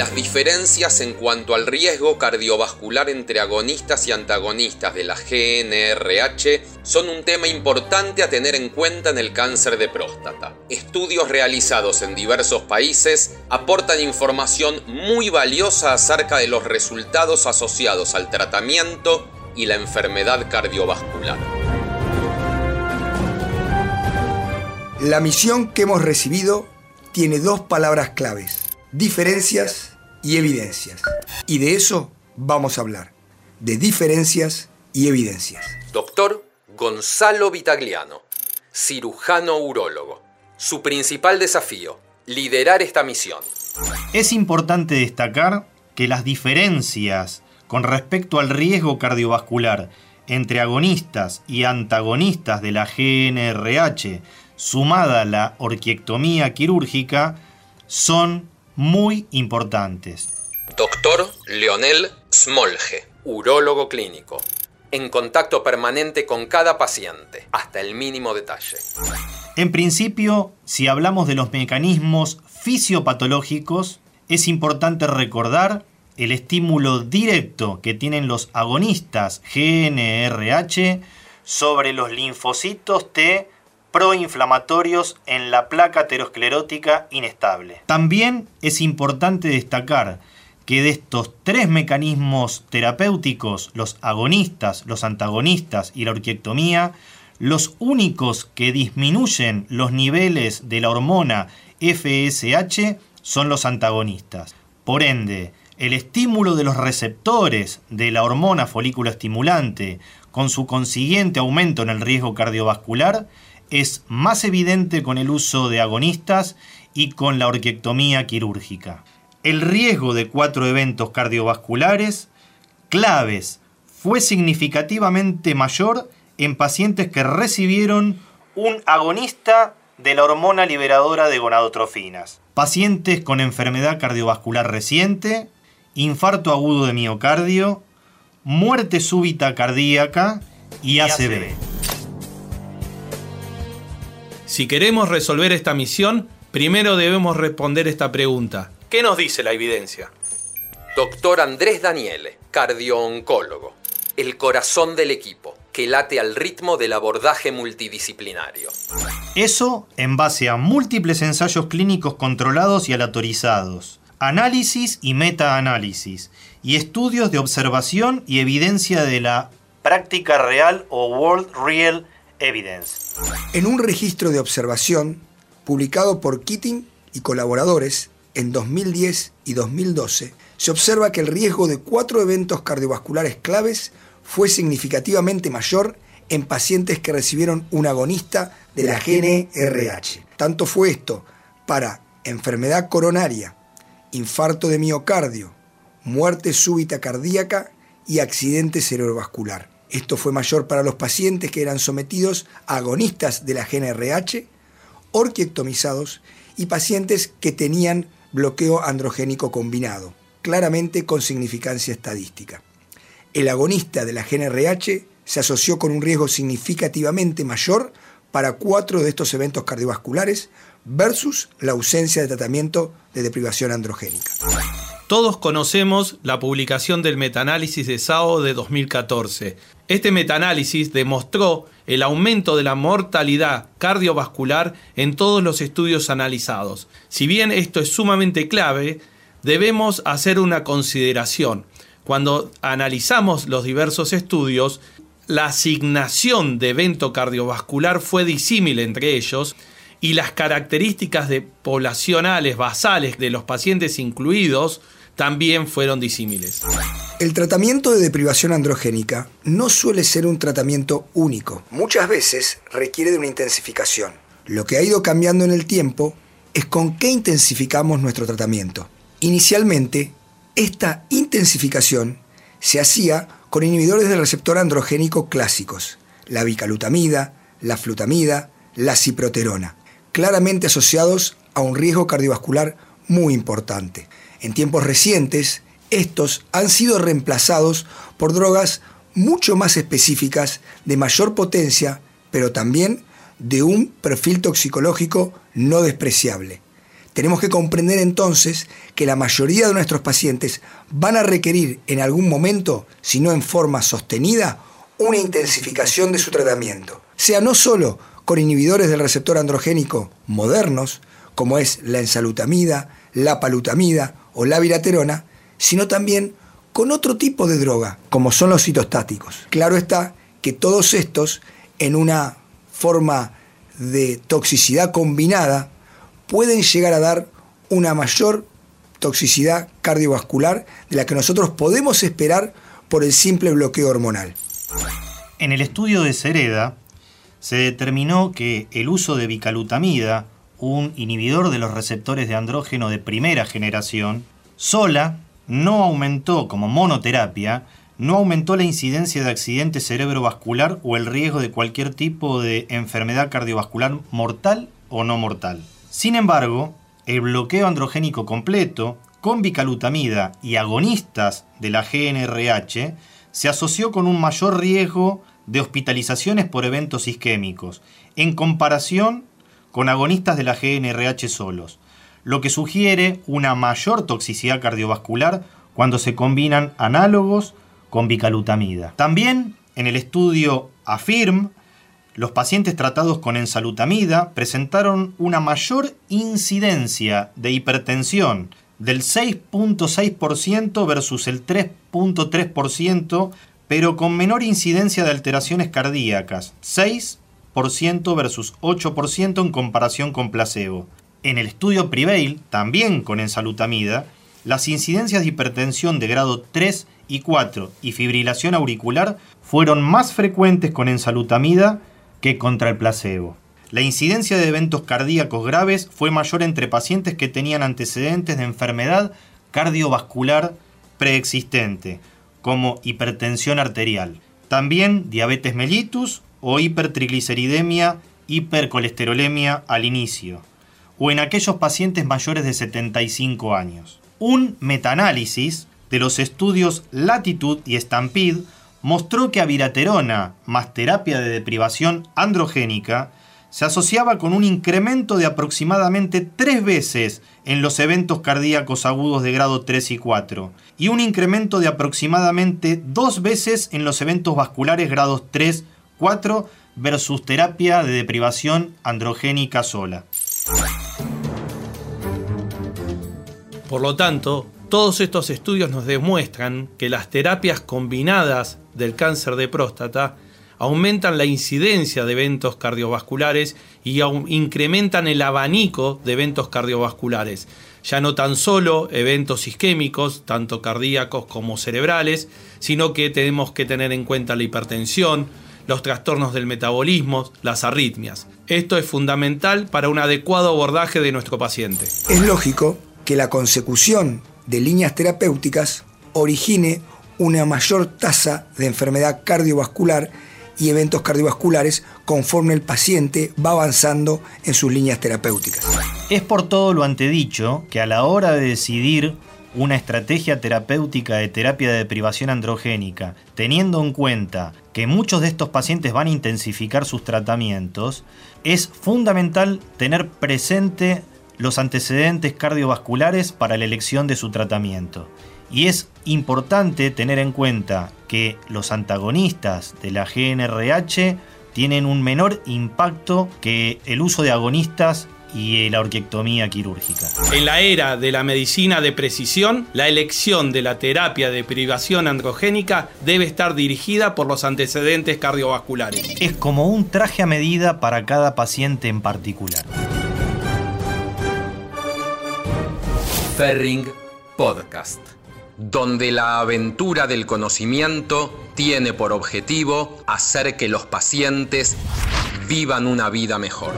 Las diferencias en cuanto al riesgo cardiovascular entre agonistas y antagonistas de la GNRH son un tema importante a tener en cuenta en el cáncer de próstata. Estudios realizados en diversos países aportan información muy valiosa acerca de los resultados asociados al tratamiento y la enfermedad cardiovascular. La misión que hemos recibido tiene dos palabras claves diferencias y evidencias. Y de eso vamos a hablar, de diferencias y evidencias. Doctor Gonzalo Vitagliano, cirujano urólogo. Su principal desafío, liderar esta misión. Es importante destacar que las diferencias con respecto al riesgo cardiovascular entre agonistas y antagonistas de la GNRH, sumada a la orquiectomía quirúrgica, son muy importantes. Doctor Leonel Smolge, urólogo clínico, en contacto permanente con cada paciente, hasta el mínimo detalle. En principio, si hablamos de los mecanismos fisiopatológicos, es importante recordar el estímulo directo que tienen los agonistas GNRH sobre los linfocitos T proinflamatorios en la placa aterosclerótica inestable. También es importante destacar que de estos tres mecanismos terapéuticos, los agonistas, los antagonistas y la orquiectomía, los únicos que disminuyen los niveles de la hormona FSH son los antagonistas. Por ende, el estímulo de los receptores de la hormona folículo estimulante, con su consiguiente aumento en el riesgo cardiovascular, es más evidente con el uso de agonistas y con la orquiectomía quirúrgica. El riesgo de cuatro eventos cardiovasculares claves fue significativamente mayor en pacientes que recibieron un agonista de la hormona liberadora de gonadotrofinas. Pacientes con enfermedad cardiovascular reciente, infarto agudo de miocardio, muerte súbita cardíaca y ACV. Si queremos resolver esta misión, primero debemos responder esta pregunta. ¿Qué nos dice la evidencia? Doctor Andrés Daniele, cardiooncólogo, el corazón del equipo, que late al ritmo del abordaje multidisciplinario. Eso en base a múltiples ensayos clínicos controlados y aleatorizados, análisis y metaanálisis, y estudios de observación y evidencia de la práctica real o World Real En un registro de observación publicado por Keating y colaboradores en 2010 y 2012, se observa que el riesgo de cuatro eventos cardiovasculares claves fue significativamente mayor en pacientes que recibieron un agonista de la GNRH. Tanto fue esto para enfermedad coronaria, infarto de miocardio, muerte súbita cardíaca y accidente cerebrovascular. Esto fue mayor para los pacientes que eran sometidos a agonistas de la GNRH, orquiectomizados y pacientes que tenían bloqueo androgénico combinado, claramente con significancia estadística. El agonista de la GNRH se asoció con un riesgo significativamente mayor para cuatro de estos eventos cardiovasculares versus la ausencia de tratamiento de deprivación androgénica. Todos conocemos la publicación del metaanálisis de SAO de 2014. Este metaanálisis demostró el aumento de la mortalidad cardiovascular en todos los estudios analizados. Si bien esto es sumamente clave, debemos hacer una consideración. Cuando analizamos los diversos estudios, la asignación de evento cardiovascular fue disímil entre ellos y las características de poblacionales basales de los pacientes incluidos también fueron disímiles. El tratamiento de deprivación androgénica no suele ser un tratamiento único. Muchas veces requiere de una intensificación. Lo que ha ido cambiando en el tiempo es con qué intensificamos nuestro tratamiento. Inicialmente, esta intensificación se hacía con inhibidores del receptor androgénico clásicos, la bicalutamida, la flutamida, la ciproterona, claramente asociados a un riesgo cardiovascular muy importante. En tiempos recientes, estos han sido reemplazados por drogas mucho más específicas, de mayor potencia, pero también de un perfil toxicológico no despreciable. Tenemos que comprender entonces que la mayoría de nuestros pacientes van a requerir en algún momento, si no en forma sostenida, una intensificación de su tratamiento, sea no solo con inhibidores del receptor androgénico modernos, como es la ensalutamida, la palutamida o la viraterona, sino también con otro tipo de droga, como son los citostáticos. Claro está que todos estos, en una forma de toxicidad combinada, pueden llegar a dar una mayor toxicidad cardiovascular de la que nosotros podemos esperar por el simple bloqueo hormonal. En el estudio de Cereda se determinó que el uso de bicalutamida, un inhibidor de los receptores de andrógeno de primera generación, sola no aumentó como monoterapia, no aumentó la incidencia de accidente cerebrovascular o el riesgo de cualquier tipo de enfermedad cardiovascular mortal o no mortal. Sin embargo, el bloqueo androgénico completo, con bicalutamida y agonistas de la GNRH, se asoció con un mayor riesgo de hospitalizaciones por eventos isquémicos, en comparación con agonistas de la GNRH solos, lo que sugiere una mayor toxicidad cardiovascular cuando se combinan análogos con bicalutamida. También en el estudio AFIRM, los pacientes tratados con ensalutamida presentaron una mayor incidencia de hipertensión del 6.6% versus el 3.3%, pero con menor incidencia de alteraciones cardíacas, 6% versus 8% en comparación con placebo. En el estudio Prevail, también con ensalutamida, las incidencias de hipertensión de grado 3 y 4 y fibrilación auricular fueron más frecuentes con ensalutamida que contra el placebo. La incidencia de eventos cardíacos graves fue mayor entre pacientes que tenían antecedentes de enfermedad cardiovascular preexistente, como hipertensión arterial. También diabetes mellitus o hipertrigliceridemia, hipercolesterolemia al inicio, o en aquellos pacientes mayores de 75 años. Un metaanálisis de los estudios Latitude y Stampede mostró que aviraterona más terapia de deprivación androgénica se asociaba con un incremento de aproximadamente tres veces en los eventos cardíacos agudos de grado 3 y 4 y un incremento de aproximadamente dos veces en los eventos vasculares grados 3, 4 versus terapia de deprivación androgénica sola. Por lo tanto, todos estos estudios nos demuestran que las terapias combinadas del cáncer de próstata aumentan la incidencia de eventos cardiovasculares y incrementan el abanico de eventos cardiovasculares. Ya no tan solo eventos isquémicos, tanto cardíacos como cerebrales, sino que tenemos que tener en cuenta la hipertensión, los trastornos del metabolismo, las arritmias. Esto es fundamental para un adecuado abordaje de nuestro paciente. Es lógico que la consecución de líneas terapéuticas origine una mayor tasa de enfermedad cardiovascular y eventos cardiovasculares conforme el paciente va avanzando en sus líneas terapéuticas. Es por todo lo antedicho que a la hora de decidir una estrategia terapéutica de terapia de deprivación androgénica, teniendo en cuenta que muchos de estos pacientes van a intensificar sus tratamientos, es fundamental tener presente los antecedentes cardiovasculares para la elección de su tratamiento. Y es importante tener en cuenta que los antagonistas de la GNRH tienen un menor impacto que el uso de agonistas y la orquiectomía quirúrgica. En la era de la medicina de precisión, la elección de la terapia de privación androgénica debe estar dirigida por los antecedentes cardiovasculares. Es como un traje a medida para cada paciente en particular. Ferring Podcast donde la aventura del conocimiento tiene por objetivo hacer que los pacientes vivan una vida mejor.